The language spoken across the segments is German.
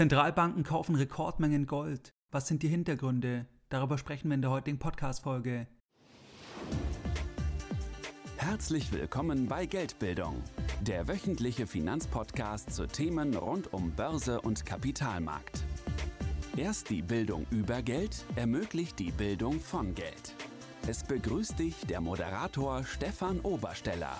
Zentralbanken kaufen Rekordmengen Gold. Was sind die Hintergründe? Darüber sprechen wir in der heutigen Podcast-Folge. Herzlich willkommen bei Geldbildung, der wöchentliche Finanzpodcast zu Themen rund um Börse und Kapitalmarkt. Erst die Bildung über Geld ermöglicht die Bildung von Geld. Es begrüßt dich der Moderator Stefan Obersteller.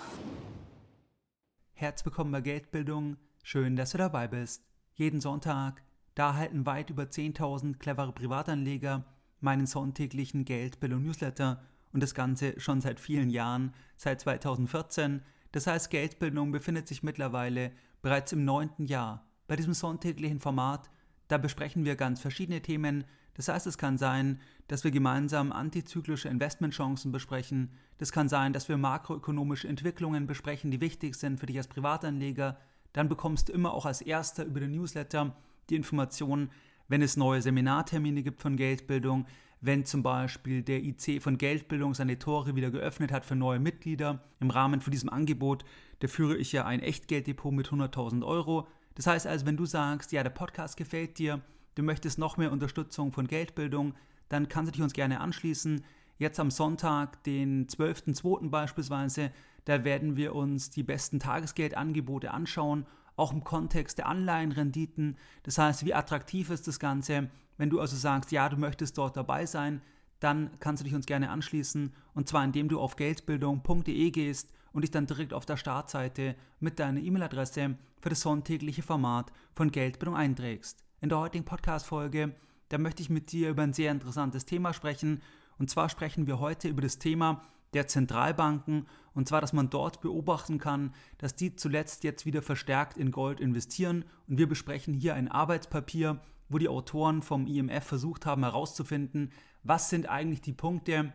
Herzlich willkommen bei Geldbildung. Schön, dass du dabei bist. Jeden Sonntag, da erhalten weit über 10.000 clevere Privatanleger meinen sonntäglichen Geldbildung-Newsletter und das Ganze schon seit vielen Jahren, seit 2014. Das heißt, Geldbildung befindet sich mittlerweile bereits im neunten Jahr. Bei diesem sonntäglichen Format, da besprechen wir ganz verschiedene Themen. Das heißt, es kann sein, dass wir gemeinsam antizyklische Investmentchancen besprechen. Das kann sein, dass wir makroökonomische Entwicklungen besprechen, die wichtig sind für dich als Privatanleger dann bekommst du immer auch als erster über den Newsletter die Informationen, wenn es neue Seminartermine gibt von Geldbildung, wenn zum Beispiel der IC von Geldbildung seine Tore wieder geöffnet hat für neue Mitglieder. Im Rahmen von diesem Angebot, da führe ich ja ein Echtgelddepot mit 100.000 Euro. Das heißt also, wenn du sagst, ja, der Podcast gefällt dir, du möchtest noch mehr Unterstützung von Geldbildung, dann kannst du dich uns gerne anschließen. Jetzt am Sonntag, den 12.02. beispielsweise, da werden wir uns die besten Tagesgeldangebote anschauen, auch im Kontext der Anleihenrenditen. Das heißt, wie attraktiv ist das Ganze? Wenn du also sagst, ja, du möchtest dort dabei sein, dann kannst du dich uns gerne anschließen. Und zwar indem du auf geldbildung.de gehst und dich dann direkt auf der Startseite mit deiner E-Mail-Adresse für das sonntägliche Format von Geldbildung einträgst. In der heutigen Podcast-Folge, da möchte ich mit dir über ein sehr interessantes Thema sprechen. Und zwar sprechen wir heute über das Thema, der Zentralbanken, und zwar, dass man dort beobachten kann, dass die zuletzt jetzt wieder verstärkt in Gold investieren. Und wir besprechen hier ein Arbeitspapier, wo die Autoren vom IMF versucht haben herauszufinden, was sind eigentlich die Punkte,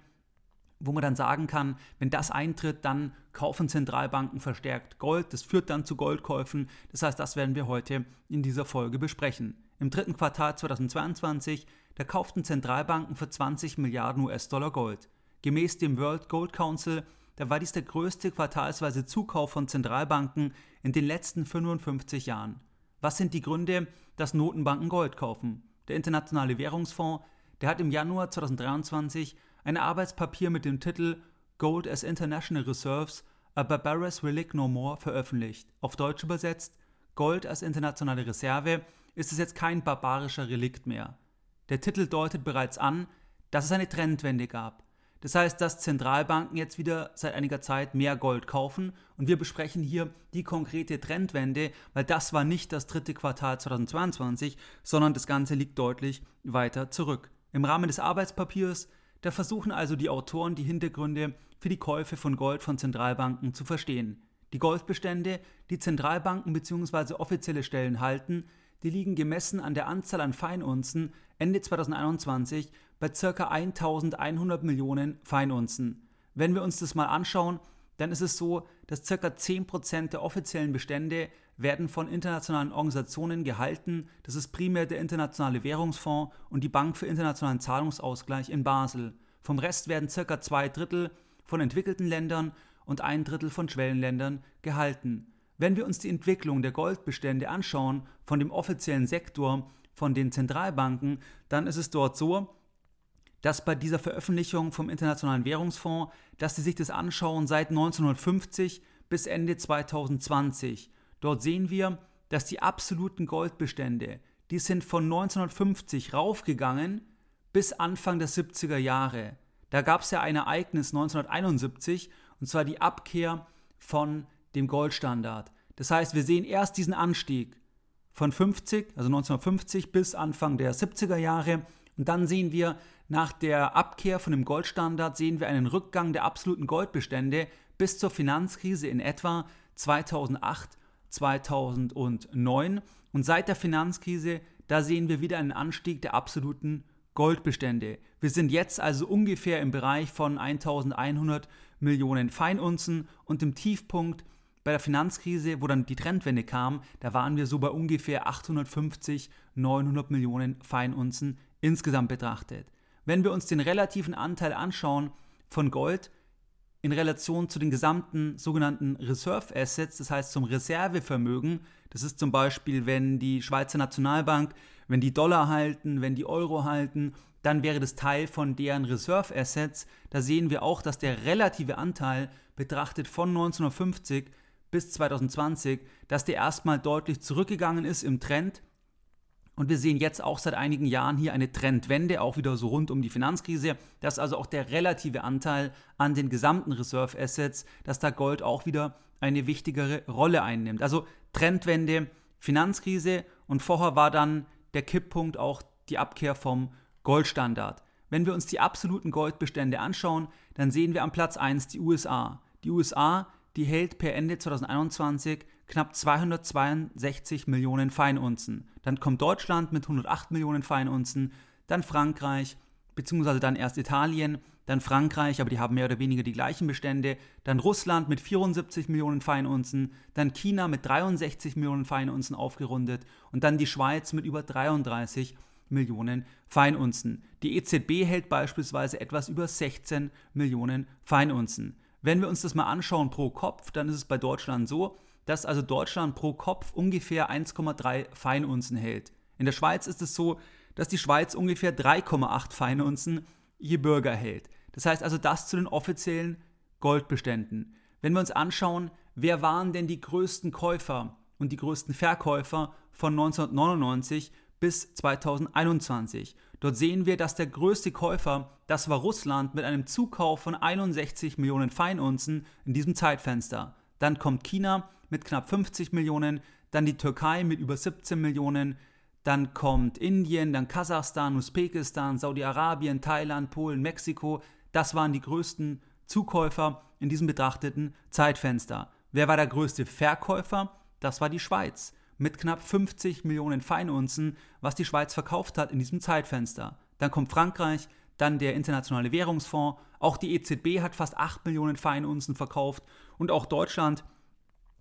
wo man dann sagen kann, wenn das eintritt, dann kaufen Zentralbanken verstärkt Gold. Das führt dann zu Goldkäufen. Das heißt, das werden wir heute in dieser Folge besprechen. Im dritten Quartal 2022, da kauften Zentralbanken für 20 Milliarden US-Dollar Gold. Gemäß dem World Gold Council, da war dies der größte quartalsweise Zukauf von Zentralbanken in den letzten 55 Jahren. Was sind die Gründe, dass Notenbanken Gold kaufen? Der Internationale Währungsfonds, der hat im Januar 2023 ein Arbeitspapier mit dem Titel Gold as International Reserves, a Barbarous Relic No More veröffentlicht. Auf Deutsch übersetzt, Gold als internationale Reserve ist es jetzt kein barbarischer Relikt mehr. Der Titel deutet bereits an, dass es eine Trendwende gab. Das heißt, dass Zentralbanken jetzt wieder seit einiger Zeit mehr Gold kaufen und wir besprechen hier die konkrete Trendwende, weil das war nicht das dritte Quartal 2022, sondern das Ganze liegt deutlich weiter zurück. Im Rahmen des Arbeitspapiers, da versuchen also die Autoren die Hintergründe für die Käufe von Gold von Zentralbanken zu verstehen. Die Goldbestände, die Zentralbanken bzw. offizielle Stellen halten, die liegen gemessen an der Anzahl an Feinunzen Ende 2021 bei ca. 1100 Millionen Feinunzen. Wenn wir uns das mal anschauen, dann ist es so, dass ca. 10% der offiziellen Bestände werden von internationalen Organisationen gehalten. Das ist primär der Internationale Währungsfonds und die Bank für internationalen Zahlungsausgleich in Basel. Vom Rest werden ca. zwei Drittel von entwickelten Ländern und ein Drittel von Schwellenländern gehalten. Wenn wir uns die Entwicklung der Goldbestände anschauen von dem offiziellen Sektor, von den Zentralbanken, dann ist es dort so, dass bei dieser Veröffentlichung vom Internationalen Währungsfonds, dass sie sich das anschauen seit 1950 bis Ende 2020. Dort sehen wir, dass die absoluten Goldbestände, die sind von 1950 raufgegangen bis Anfang der 70er Jahre. Da gab es ja ein Ereignis 1971, und zwar die Abkehr von dem Goldstandard. Das heißt, wir sehen erst diesen Anstieg von 50, also 1950 bis Anfang der 70er Jahre. Und dann sehen wir nach der Abkehr von dem Goldstandard sehen wir einen Rückgang der absoluten Goldbestände bis zur Finanzkrise in etwa 2008, 2009. Und seit der Finanzkrise, da sehen wir wieder einen Anstieg der absoluten Goldbestände. Wir sind jetzt also ungefähr im Bereich von 1100 Millionen Feinunzen und im Tiefpunkt bei der Finanzkrise, wo dann die Trendwende kam, da waren wir so bei ungefähr 850, 900 Millionen Feinunzen insgesamt betrachtet. Wenn wir uns den relativen Anteil anschauen von Gold in Relation zu den gesamten sogenannten Reserve Assets, das heißt zum Reservevermögen. Das ist zum Beispiel, wenn die Schweizer Nationalbank, wenn die Dollar halten, wenn die Euro halten, dann wäre das Teil von deren Reserve Assets. Da sehen wir auch, dass der relative Anteil betrachtet von 1950 bis 2020, dass der erstmal deutlich zurückgegangen ist im Trend und wir sehen jetzt auch seit einigen Jahren hier eine Trendwende, auch wieder so rund um die Finanzkrise, dass also auch der relative Anteil an den gesamten Reserve Assets, dass da Gold auch wieder eine wichtigere Rolle einnimmt. Also Trendwende, Finanzkrise und vorher war dann der Kipppunkt auch die Abkehr vom Goldstandard. Wenn wir uns die absoluten Goldbestände anschauen, dann sehen wir am Platz 1 die USA. Die USA, die hält per Ende 2021 knapp 262 Millionen Feinunzen. Dann kommt Deutschland mit 108 Millionen Feinunzen, dann Frankreich, beziehungsweise dann erst Italien, dann Frankreich, aber die haben mehr oder weniger die gleichen Bestände, dann Russland mit 74 Millionen Feinunzen, dann China mit 63 Millionen Feinunzen aufgerundet und dann die Schweiz mit über 33 Millionen Feinunzen. Die EZB hält beispielsweise etwas über 16 Millionen Feinunzen. Wenn wir uns das mal anschauen pro Kopf, dann ist es bei Deutschland so, dass also Deutschland pro Kopf ungefähr 1,3 Feinunzen hält. In der Schweiz ist es so, dass die Schweiz ungefähr 3,8 Feinunzen je Bürger hält. Das heißt also das zu den offiziellen Goldbeständen. Wenn wir uns anschauen, wer waren denn die größten Käufer und die größten Verkäufer von 1999 bis 2021. Dort sehen wir, dass der größte Käufer, das war Russland mit einem Zukauf von 61 Millionen Feinunzen in diesem Zeitfenster. Dann kommt China mit knapp 50 Millionen, dann die Türkei mit über 17 Millionen, dann kommt Indien, dann Kasachstan, Usbekistan, Saudi-Arabien, Thailand, Polen, Mexiko. Das waren die größten Zukäufer in diesem betrachteten Zeitfenster. Wer war der größte Verkäufer? Das war die Schweiz mit knapp 50 Millionen Feinunzen, was die Schweiz verkauft hat in diesem Zeitfenster. Dann kommt Frankreich, dann der Internationale Währungsfonds, auch die EZB hat fast 8 Millionen Feinunzen verkauft und auch Deutschland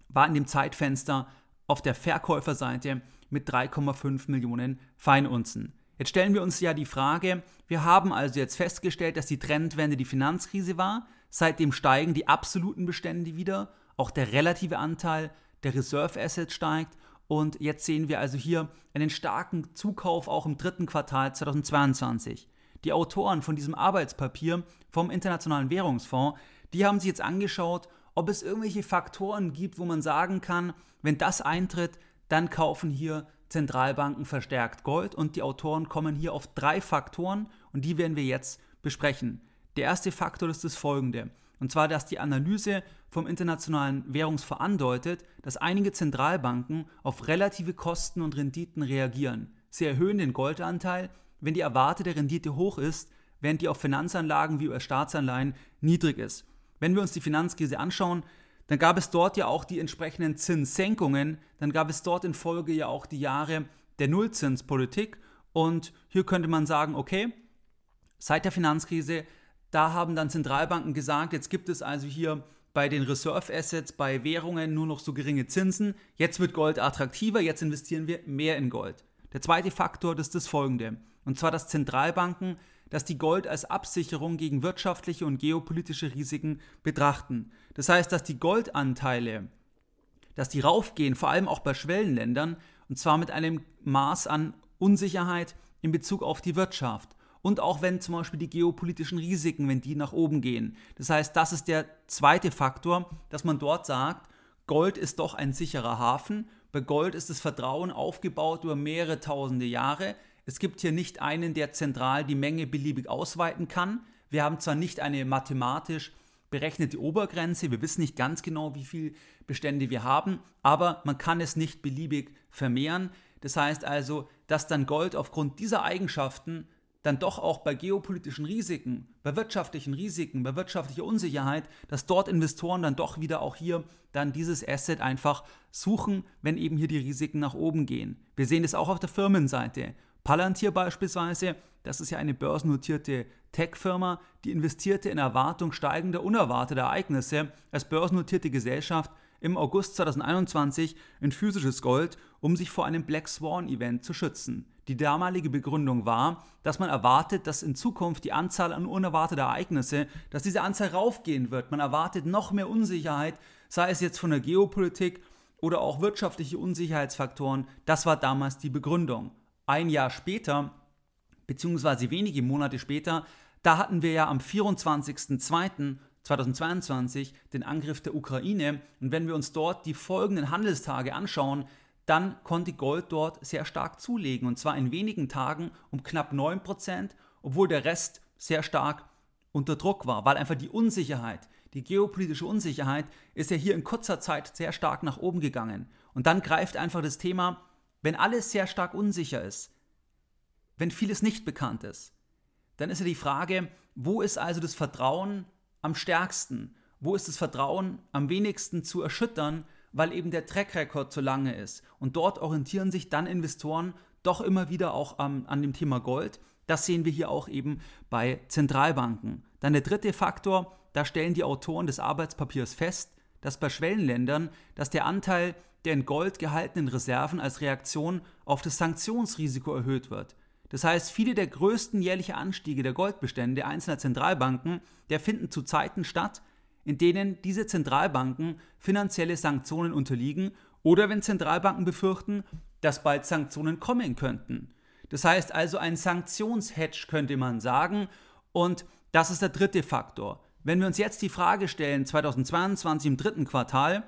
war in dem Zeitfenster auf der Verkäuferseite mit 3,5 Millionen Feinunzen. Jetzt stellen wir uns ja die Frage, wir haben also jetzt festgestellt, dass die Trendwende die Finanzkrise war, seitdem steigen die absoluten Bestände wieder, auch der relative Anteil der Reserve Assets steigt und jetzt sehen wir also hier einen starken Zukauf auch im dritten Quartal 2022. Die Autoren von diesem Arbeitspapier vom Internationalen Währungsfonds, die haben sich jetzt angeschaut, ob es irgendwelche Faktoren gibt, wo man sagen kann, wenn das eintritt, dann kaufen hier Zentralbanken verstärkt Gold und die Autoren kommen hier auf drei Faktoren und die werden wir jetzt besprechen. Der erste Faktor ist das folgende, und zwar, dass die Analyse vom Internationalen Währungsfonds andeutet, dass einige Zentralbanken auf relative Kosten und Renditen reagieren. Sie erhöhen den Goldanteil, wenn die erwartete Rendite hoch ist, während die auf Finanzanlagen wie US-Staatsanleihen niedrig ist. Wenn wir uns die Finanzkrise anschauen, dann gab es dort ja auch die entsprechenden Zinssenkungen, dann gab es dort in Folge ja auch die Jahre der Nullzinspolitik und hier könnte man sagen, okay, seit der Finanzkrise, da haben dann Zentralbanken gesagt, jetzt gibt es also hier bei den Reserve Assets, bei Währungen nur noch so geringe Zinsen, jetzt wird Gold attraktiver, jetzt investieren wir mehr in Gold. Der zweite Faktor ist das folgende, und zwar dass Zentralbanken dass die Gold als Absicherung gegen wirtschaftliche und geopolitische Risiken betrachten. Das heißt, dass die Goldanteile, dass die raufgehen, vor allem auch bei Schwellenländern, und zwar mit einem Maß an Unsicherheit in Bezug auf die Wirtschaft. Und auch wenn zum Beispiel die geopolitischen Risiken, wenn die nach oben gehen. Das heißt, das ist der zweite Faktor, dass man dort sagt, Gold ist doch ein sicherer Hafen. Bei Gold ist das Vertrauen aufgebaut über mehrere tausende Jahre. Es gibt hier nicht einen, der zentral die Menge beliebig ausweiten kann. Wir haben zwar nicht eine mathematisch berechnete Obergrenze, wir wissen nicht ganz genau, wie viele Bestände wir haben, aber man kann es nicht beliebig vermehren. Das heißt also, dass dann Gold aufgrund dieser Eigenschaften dann doch auch bei geopolitischen Risiken, bei wirtschaftlichen Risiken, bei wirtschaftlicher Unsicherheit, dass dort Investoren dann doch wieder auch hier dann dieses Asset einfach suchen, wenn eben hier die Risiken nach oben gehen. Wir sehen das auch auf der Firmenseite. Palantir beispielsweise, das ist ja eine börsennotierte Tech-Firma, die investierte in Erwartung steigender unerwarteter Ereignisse als börsennotierte Gesellschaft im August 2021 in physisches Gold, um sich vor einem Black Swan Event zu schützen. Die damalige Begründung war, dass man erwartet, dass in Zukunft die Anzahl an unerwarteten Ereignisse, dass diese Anzahl raufgehen wird. Man erwartet noch mehr Unsicherheit, sei es jetzt von der Geopolitik oder auch wirtschaftliche Unsicherheitsfaktoren. Das war damals die Begründung. Ein Jahr später, beziehungsweise wenige Monate später, da hatten wir ja am 24.02.2022 den Angriff der Ukraine. Und wenn wir uns dort die folgenden Handelstage anschauen, dann konnte Gold dort sehr stark zulegen. Und zwar in wenigen Tagen um knapp 9%, obwohl der Rest sehr stark unter Druck war, weil einfach die Unsicherheit, die geopolitische Unsicherheit ist ja hier in kurzer Zeit sehr stark nach oben gegangen. Und dann greift einfach das Thema, wenn alles sehr stark unsicher ist, wenn vieles nicht bekannt ist, dann ist ja die Frage, wo ist also das Vertrauen am stärksten? Wo ist das Vertrauen am wenigsten zu erschüttern, weil eben der Track Record zu lange ist? Und dort orientieren sich dann Investoren doch immer wieder auch an, an dem Thema Gold. Das sehen wir hier auch eben bei Zentralbanken. Dann der dritte Faktor, da stellen die Autoren des Arbeitspapiers fest, dass bei Schwellenländern, dass der Anteil der in Gold gehaltenen Reserven als Reaktion auf das Sanktionsrisiko erhöht wird. Das heißt, viele der größten jährlichen Anstiege der Goldbestände einzelner Zentralbanken, der finden zu Zeiten statt, in denen diese Zentralbanken finanzielle Sanktionen unterliegen oder wenn Zentralbanken befürchten, dass bald Sanktionen kommen könnten. Das heißt also ein Sanktionshedge könnte man sagen und das ist der dritte Faktor. Wenn wir uns jetzt die Frage stellen, 2022 im dritten Quartal,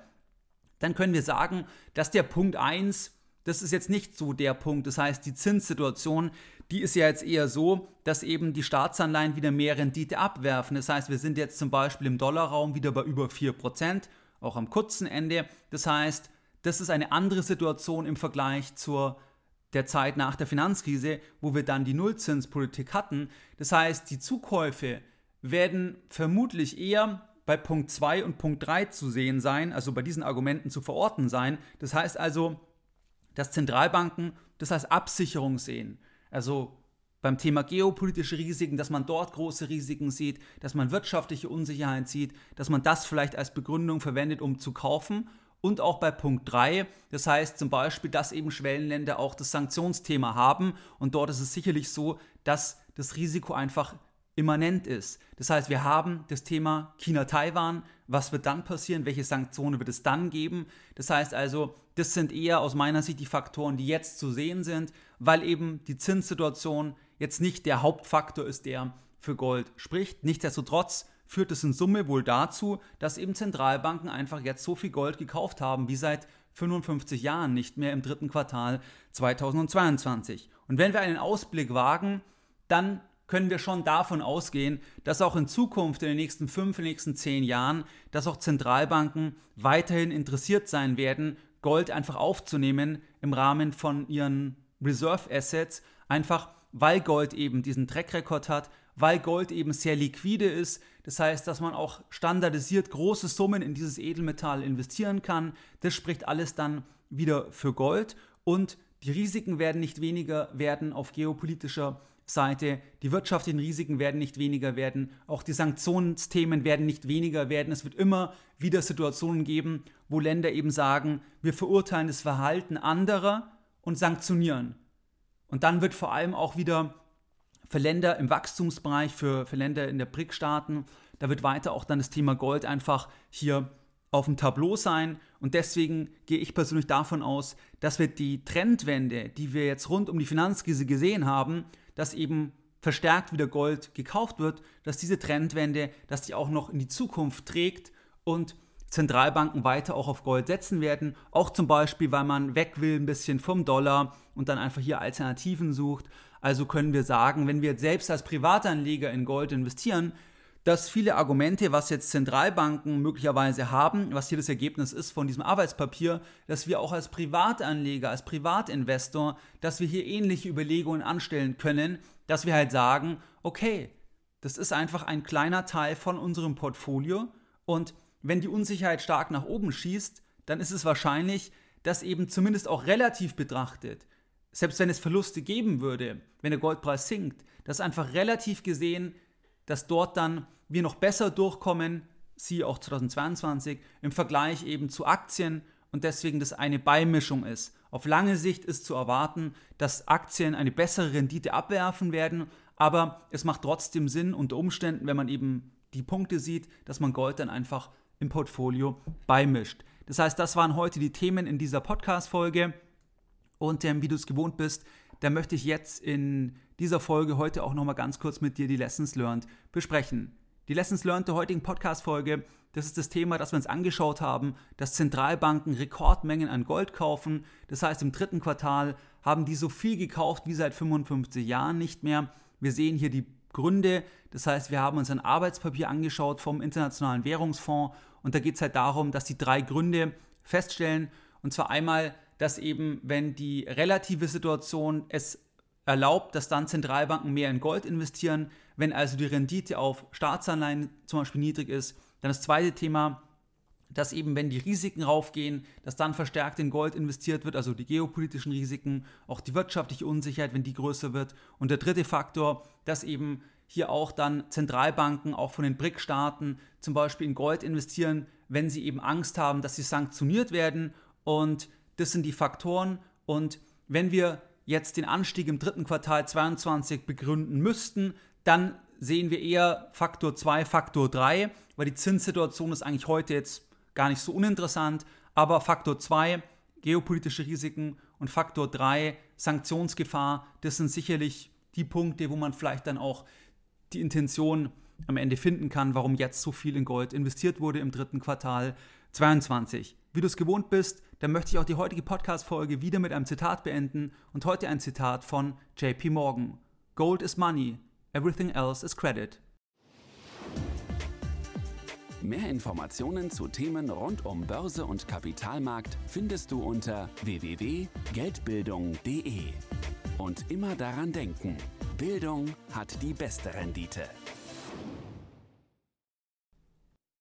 dann können wir sagen, dass der Punkt 1 das ist jetzt nicht so der Punkt. Das heißt, die Zinssituation, die ist ja jetzt eher so, dass eben die Staatsanleihen wieder mehr Rendite abwerfen. Das heißt, wir sind jetzt zum Beispiel im Dollarraum wieder bei über 4%, auch am kurzen Ende. Das heißt, das ist eine andere Situation im Vergleich zur der Zeit nach der Finanzkrise, wo wir dann die Nullzinspolitik hatten. Das heißt, die Zukäufe werden vermutlich eher bei Punkt 2 und Punkt 3 zu sehen sein, also bei diesen Argumenten zu verorten sein. Das heißt also, dass Zentralbanken das als Absicherung sehen. Also beim Thema geopolitische Risiken, dass man dort große Risiken sieht, dass man wirtschaftliche Unsicherheit sieht, dass man das vielleicht als Begründung verwendet, um zu kaufen. Und auch bei Punkt 3, das heißt zum Beispiel, dass eben Schwellenländer auch das Sanktionsthema haben. Und dort ist es sicherlich so, dass das Risiko einfach immanent ist. Das heißt, wir haben das Thema China-Taiwan. Was wird dann passieren? Welche Sanktionen wird es dann geben? Das heißt also, das sind eher aus meiner Sicht die Faktoren, die jetzt zu sehen sind, weil eben die Zinssituation jetzt nicht der Hauptfaktor ist, der für Gold spricht. Nichtsdestotrotz führt es in Summe wohl dazu, dass eben Zentralbanken einfach jetzt so viel Gold gekauft haben wie seit 55 Jahren nicht mehr im dritten Quartal 2022. Und wenn wir einen Ausblick wagen, dann können wir schon davon ausgehen, dass auch in Zukunft, in den nächsten fünf, in den nächsten zehn Jahren, dass auch Zentralbanken weiterhin interessiert sein werden, Gold einfach aufzunehmen im Rahmen von ihren Reserve Assets, einfach weil Gold eben diesen Track Record hat, weil Gold eben sehr liquide ist. Das heißt, dass man auch standardisiert große Summen in dieses Edelmetall investieren kann. Das spricht alles dann wieder für Gold und die Risiken werden nicht weniger werden auf geopolitischer Seite. Die wirtschaftlichen Risiken werden nicht weniger werden, auch die Sanktionsthemen werden nicht weniger werden. Es wird immer wieder Situationen geben, wo Länder eben sagen, wir verurteilen das Verhalten anderer und sanktionieren. Und dann wird vor allem auch wieder für Länder im Wachstumsbereich, für, für Länder in der BRIC-Staaten, da wird weiter auch dann das Thema Gold einfach hier auf dem Tableau sein. Und deswegen gehe ich persönlich davon aus, dass wir die Trendwende, die wir jetzt rund um die Finanzkrise gesehen haben, dass eben verstärkt wieder Gold gekauft wird, dass diese Trendwende, dass die auch noch in die Zukunft trägt und Zentralbanken weiter auch auf Gold setzen werden. Auch zum Beispiel, weil man weg will ein bisschen vom Dollar und dann einfach hier Alternativen sucht. Also können wir sagen, wenn wir jetzt selbst als Privatanleger in Gold investieren, dass viele Argumente, was jetzt Zentralbanken möglicherweise haben, was hier das Ergebnis ist von diesem Arbeitspapier, dass wir auch als Privatanleger, als Privatinvestor, dass wir hier ähnliche Überlegungen anstellen können, dass wir halt sagen, okay, das ist einfach ein kleiner Teil von unserem Portfolio und wenn die Unsicherheit stark nach oben schießt, dann ist es wahrscheinlich, dass eben zumindest auch relativ betrachtet, selbst wenn es Verluste geben würde, wenn der Goldpreis sinkt, dass einfach relativ gesehen, dass dort dann wir noch besser durchkommen siehe auch 2022, im Vergleich eben zu Aktien und deswegen das eine Beimischung ist. Auf lange Sicht ist zu erwarten, dass Aktien eine bessere Rendite abwerfen werden, aber es macht trotzdem Sinn unter Umständen, wenn man eben die Punkte sieht, dass man Gold dann einfach im Portfolio beimischt. Das heißt, das waren heute die Themen in dieser Podcast-Folge. Und ähm, wie du es gewohnt bist, da möchte ich jetzt in dieser Folge heute auch nochmal ganz kurz mit dir die Lessons Learned besprechen. Die Lessons Learned der heutigen Podcast-Folge, das ist das Thema, das wir uns angeschaut haben, dass Zentralbanken Rekordmengen an Gold kaufen. Das heißt, im dritten Quartal haben die so viel gekauft wie seit 55 Jahren nicht mehr. Wir sehen hier die Gründe. Das heißt, wir haben uns ein Arbeitspapier angeschaut vom Internationalen Währungsfonds und da geht es halt darum, dass die drei Gründe feststellen. Und zwar einmal, dass eben, wenn die relative Situation es erlaubt, dass dann Zentralbanken mehr in Gold investieren. Wenn also die Rendite auf Staatsanleihen zum Beispiel niedrig ist. Dann das zweite Thema, dass eben, wenn die Risiken raufgehen, dass dann verstärkt in Gold investiert wird, also die geopolitischen Risiken, auch die wirtschaftliche Unsicherheit, wenn die größer wird. Und der dritte Faktor, dass eben hier auch dann Zentralbanken auch von den BRIC-Staaten zum Beispiel in Gold investieren, wenn sie eben Angst haben, dass sie sanktioniert werden. Und das sind die Faktoren. Und wenn wir jetzt den Anstieg im dritten Quartal 22 begründen müssten, dann sehen wir eher Faktor 2, Faktor 3, weil die Zinssituation ist eigentlich heute jetzt gar nicht so uninteressant, aber Faktor 2, geopolitische Risiken und Faktor 3, Sanktionsgefahr, das sind sicherlich die Punkte, wo man vielleicht dann auch die Intention am Ende finden kann, warum jetzt so viel in Gold investiert wurde im dritten Quartal 22. Wie du es gewohnt bist, dann möchte ich auch die heutige Podcast-Folge wieder mit einem Zitat beenden und heute ein Zitat von JP Morgan. Gold is money, everything else is credit. Mehr Informationen zu Themen rund um Börse und Kapitalmarkt findest du unter www.geldbildung.de. Und immer daran denken, Bildung hat die beste Rendite.